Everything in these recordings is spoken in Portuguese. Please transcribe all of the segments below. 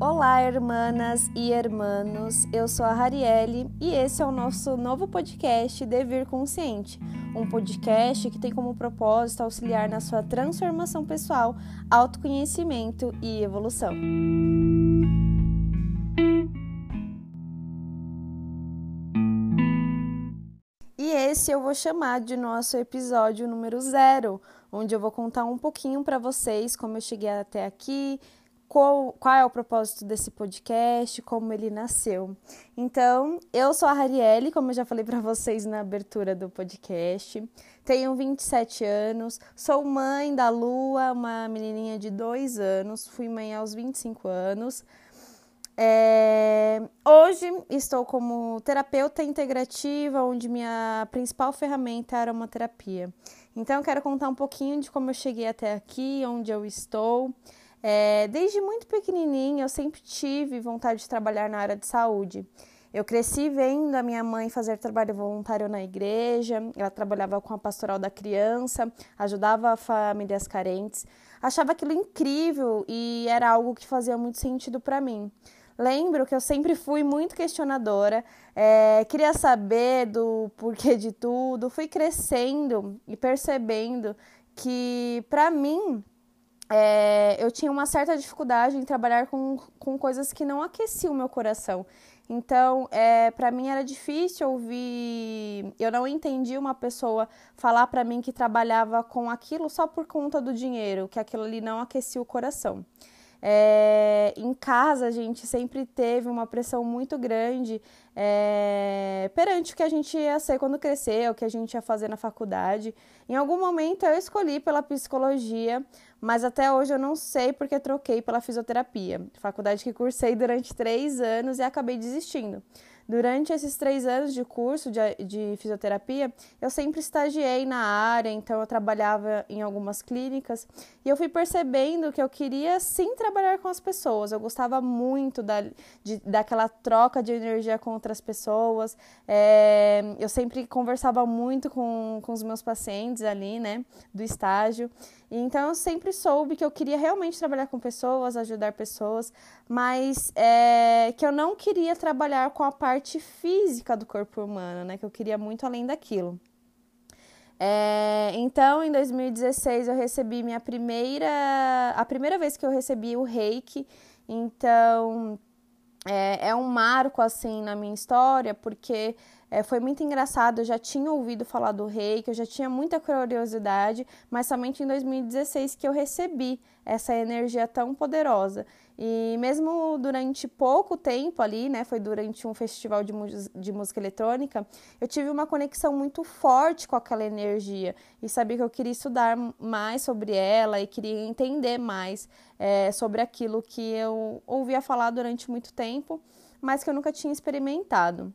Olá, irmãs e irmãos. Eu sou a Rarielle e esse é o nosso novo podcast Devir Consciente, um podcast que tem como propósito auxiliar na sua transformação pessoal, autoconhecimento e evolução. E esse eu vou chamar de nosso episódio número zero, onde eu vou contar um pouquinho para vocês como eu cheguei até aqui, qual, qual, é o propósito desse podcast, como ele nasceu. Então, eu sou a Rarielle, como eu já falei para vocês na abertura do podcast. Tenho 27 anos, sou mãe da Lua, uma menininha de 2 anos, fui mãe aos 25 anos. É... Hoje estou como terapeuta integrativa, onde minha principal ferramenta é a aromaterapia. Então, quero contar um pouquinho de como eu cheguei até aqui, onde eu estou. É, desde muito pequenininha, eu sempre tive vontade de trabalhar na área de saúde. Eu cresci vendo a minha mãe fazer trabalho voluntário na igreja, ela trabalhava com a pastoral da criança, ajudava famílias carentes. Achava aquilo incrível e era algo que fazia muito sentido para mim. Lembro que eu sempre fui muito questionadora, é, queria saber do porquê de tudo, fui crescendo e percebendo que, para mim, é, eu tinha uma certa dificuldade em trabalhar com, com coisas que não aqueciam o meu coração. Então, é, para mim era difícil ouvir. Eu não entendi uma pessoa falar para mim que trabalhava com aquilo só por conta do dinheiro, que aquilo ali não aquecia o coração. É, em casa, a gente sempre teve uma pressão muito grande é, perante o que a gente ia ser quando crescer, o que a gente ia fazer na faculdade. Em algum momento eu escolhi pela psicologia, mas até hoje eu não sei porque troquei pela fisioterapia. Faculdade que cursei durante três anos e acabei desistindo. Durante esses três anos de curso de, de, fisioterapia, eu sempre estagiei na área, então eu trabalhava em algumas clínicas e eu fui percebendo que eu queria sim trabalhar com as pessoas. Eu gostava muito da, de, daquela troca de energia com outras pessoas. É, eu sempre conversava muito com, com os meus pacientes ali, né, do estágio. Então eu sempre soube que eu queria realmente trabalhar com pessoas, ajudar pessoas, mas é, que eu não queria trabalhar com a parte física do corpo humano, né? Que eu queria muito além daquilo. É, então, em 2016 eu recebi minha primeira, a primeira vez que eu recebi o Reiki. Então é, é um marco assim na minha história porque é, foi muito engraçado, eu já tinha ouvido falar do rei, que eu já tinha muita curiosidade, mas somente em 2016 que eu recebi essa energia tão poderosa. E mesmo durante pouco tempo ali, né, foi durante um festival de, de música eletrônica, eu tive uma conexão muito forte com aquela energia e sabia que eu queria estudar mais sobre ela e queria entender mais é, sobre aquilo que eu ouvia falar durante muito tempo, mas que eu nunca tinha experimentado.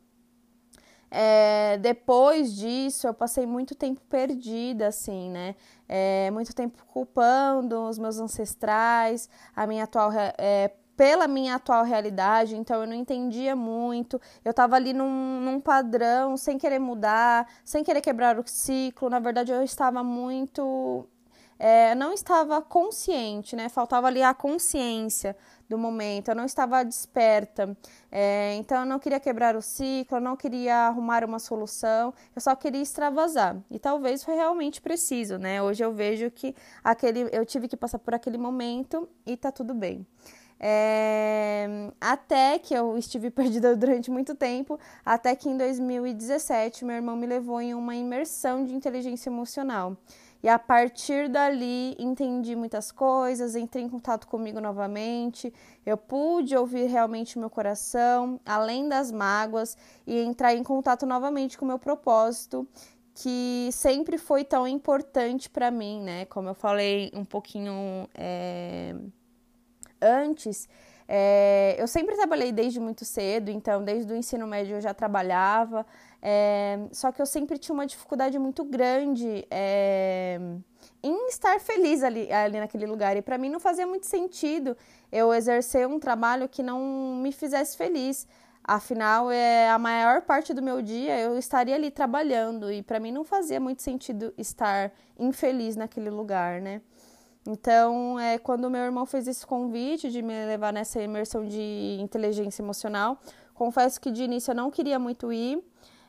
É, depois disso, eu passei muito tempo perdida, assim, né? É, muito tempo culpando os meus ancestrais, a minha atual. É, pela minha atual realidade, então eu não entendia muito. Eu estava ali num, num padrão, sem querer mudar, sem querer quebrar o ciclo. Na verdade, eu estava muito é, não estava consciente, né? Faltava ali a consciência do momento, eu não estava desperta. É, então, eu não queria quebrar o ciclo, eu não queria arrumar uma solução, eu só queria extravasar. E talvez foi realmente preciso, né? Hoje eu vejo que aquele, eu tive que passar por aquele momento e tá tudo bem. É, até que eu estive perdida durante muito tempo, até que em 2017 meu irmão me levou em uma imersão de inteligência emocional. E a partir dali entendi muitas coisas, entrei em contato comigo novamente, eu pude ouvir realmente meu coração, além das mágoas, e entrar em contato novamente com o meu propósito, que sempre foi tão importante para mim, né? Como eu falei um pouquinho é, antes, é, eu sempre trabalhei desde muito cedo, então desde o ensino médio eu já trabalhava. É, só que eu sempre tinha uma dificuldade muito grande é, em estar feliz ali, ali naquele lugar. E para mim não fazia muito sentido eu exercer um trabalho que não me fizesse feliz. Afinal, é a maior parte do meu dia eu estaria ali trabalhando e para mim não fazia muito sentido estar infeliz naquele lugar, né? Então, é, quando meu irmão fez esse convite de me levar nessa imersão de inteligência emocional, confesso que de início eu não queria muito ir,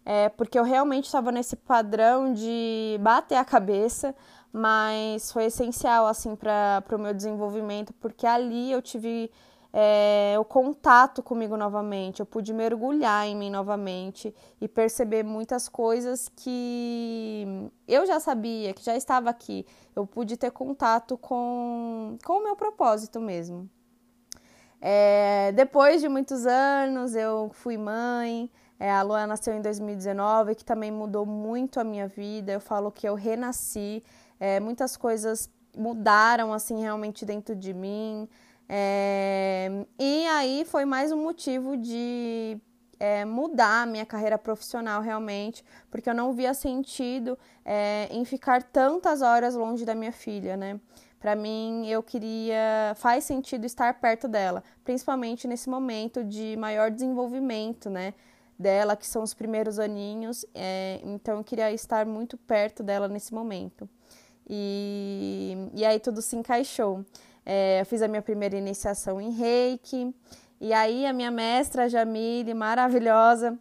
é, porque eu realmente estava nesse padrão de bater a cabeça, mas foi essencial assim para o meu desenvolvimento, porque ali eu tive é, o contato comigo novamente, eu pude mergulhar em mim novamente e perceber muitas coisas que eu já sabia, que já estava aqui. Eu pude ter contato com, com o meu propósito mesmo. É, depois de muitos anos, eu fui mãe. É, a Luana nasceu em 2019, que também mudou muito a minha vida. Eu falo que eu renasci. É, muitas coisas mudaram assim realmente dentro de mim. É, e aí foi mais um motivo de é, mudar a minha carreira profissional realmente, porque eu não via sentido é, em ficar tantas horas longe da minha filha, né? Para mim, eu queria. faz sentido estar perto dela, principalmente nesse momento de maior desenvolvimento, né? Dela, que são os primeiros aninhos, é, então eu queria estar muito perto dela nesse momento. E, e aí tudo se encaixou. É, eu fiz a minha primeira iniciação em reiki. E aí a minha mestra Jamile, maravilhosa,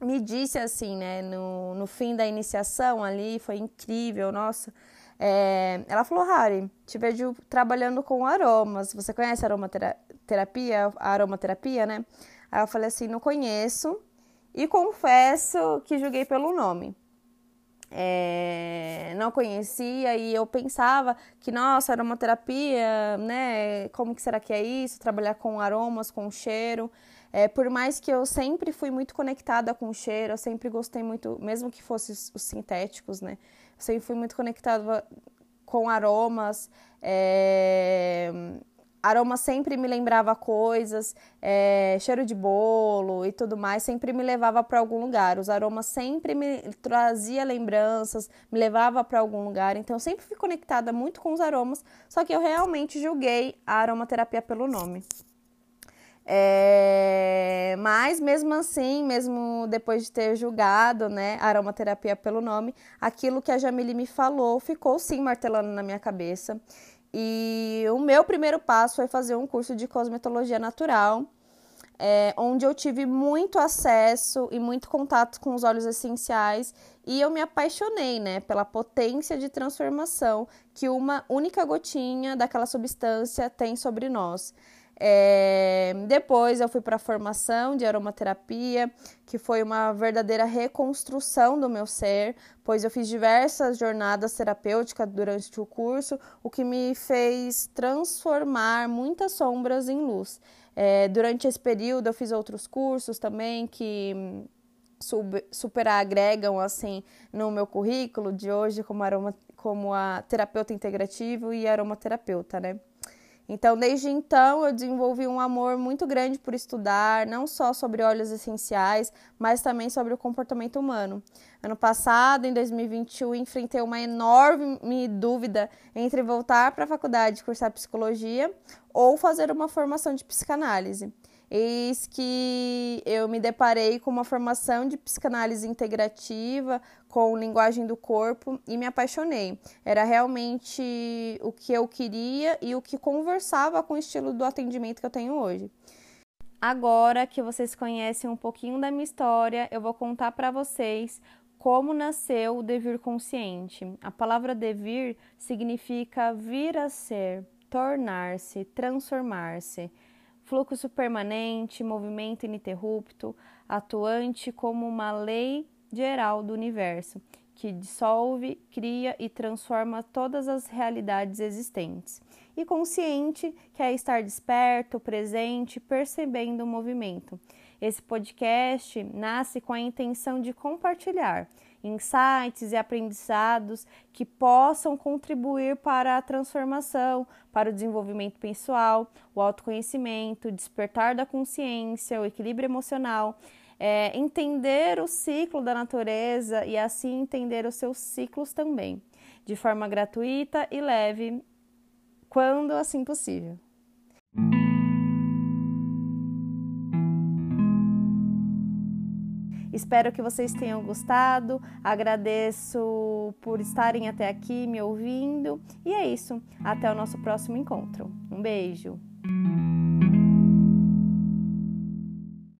me disse assim, né, no, no fim da iniciação ali, foi incrível, nossa. É, ela falou, Harry, te vejo trabalhando com aromas. Você conhece aromaterapia? Aromaterapia, né? Aí eu falei assim, não conheço. E confesso que julguei pelo nome é, não conhecia e eu pensava que, nossa, aromaterapia, né? Como que será que é isso? Trabalhar com aromas, com cheiro. É, por mais que eu sempre fui muito conectada com cheiro, eu sempre gostei muito, mesmo que fossem os sintéticos, né? Eu sempre fui muito conectada com aromas. É, aroma sempre me lembrava coisas, é, cheiro de bolo e tudo mais, sempre me levava para algum lugar. Os aromas sempre me trazia lembranças, me levava para algum lugar. Então eu sempre fui conectada muito com os aromas, só que eu realmente julguei a aromaterapia pelo nome. É, mas mesmo assim, mesmo depois de ter julgado né, a aromaterapia pelo nome, aquilo que a Jamile me falou ficou sim martelando na minha cabeça. E o meu primeiro passo foi fazer um curso de cosmetologia natural, é, onde eu tive muito acesso e muito contato com os óleos essenciais e eu me apaixonei, né, pela potência de transformação que uma única gotinha daquela substância tem sobre nós. É, depois eu fui para a formação de aromaterapia, que foi uma verdadeira reconstrução do meu ser, pois eu fiz diversas jornadas terapêuticas durante o curso, o que me fez transformar muitas sombras em luz. É, durante esse período eu fiz outros cursos também que super agregam assim no meu currículo de hoje como aroma, como a terapeuta integrativo e aromaterapeuta, né? Então, desde então, eu desenvolvi um amor muito grande por estudar, não só sobre óleos essenciais, mas também sobre o comportamento humano. Ano passado, em 2021, enfrentei uma enorme dúvida entre voltar para a faculdade e cursar psicologia ou fazer uma formação de psicanálise. Eis que eu me deparei com uma formação de psicanálise integrativa, com linguagem do corpo e me apaixonei. Era realmente o que eu queria e o que conversava com o estilo do atendimento que eu tenho hoje. Agora que vocês conhecem um pouquinho da minha história, eu vou contar para vocês como nasceu o devir consciente. A palavra devir significa vir a ser, tornar-se, transformar-se fluxo permanente, movimento ininterrupto, atuante como uma lei geral do universo, que dissolve, cria e transforma todas as realidades existentes. E consciente, que é estar desperto, presente, percebendo o movimento. Esse podcast nasce com a intenção de compartilhar insights e aprendizados que possam contribuir para a transformação, para o desenvolvimento pessoal, o autoconhecimento, despertar da consciência, o equilíbrio emocional, é, entender o ciclo da natureza e assim entender os seus ciclos também, de forma gratuita e leve, quando assim possível. Espero que vocês tenham gostado. Agradeço por estarem até aqui me ouvindo. E é isso. Até o nosso próximo encontro. Um beijo.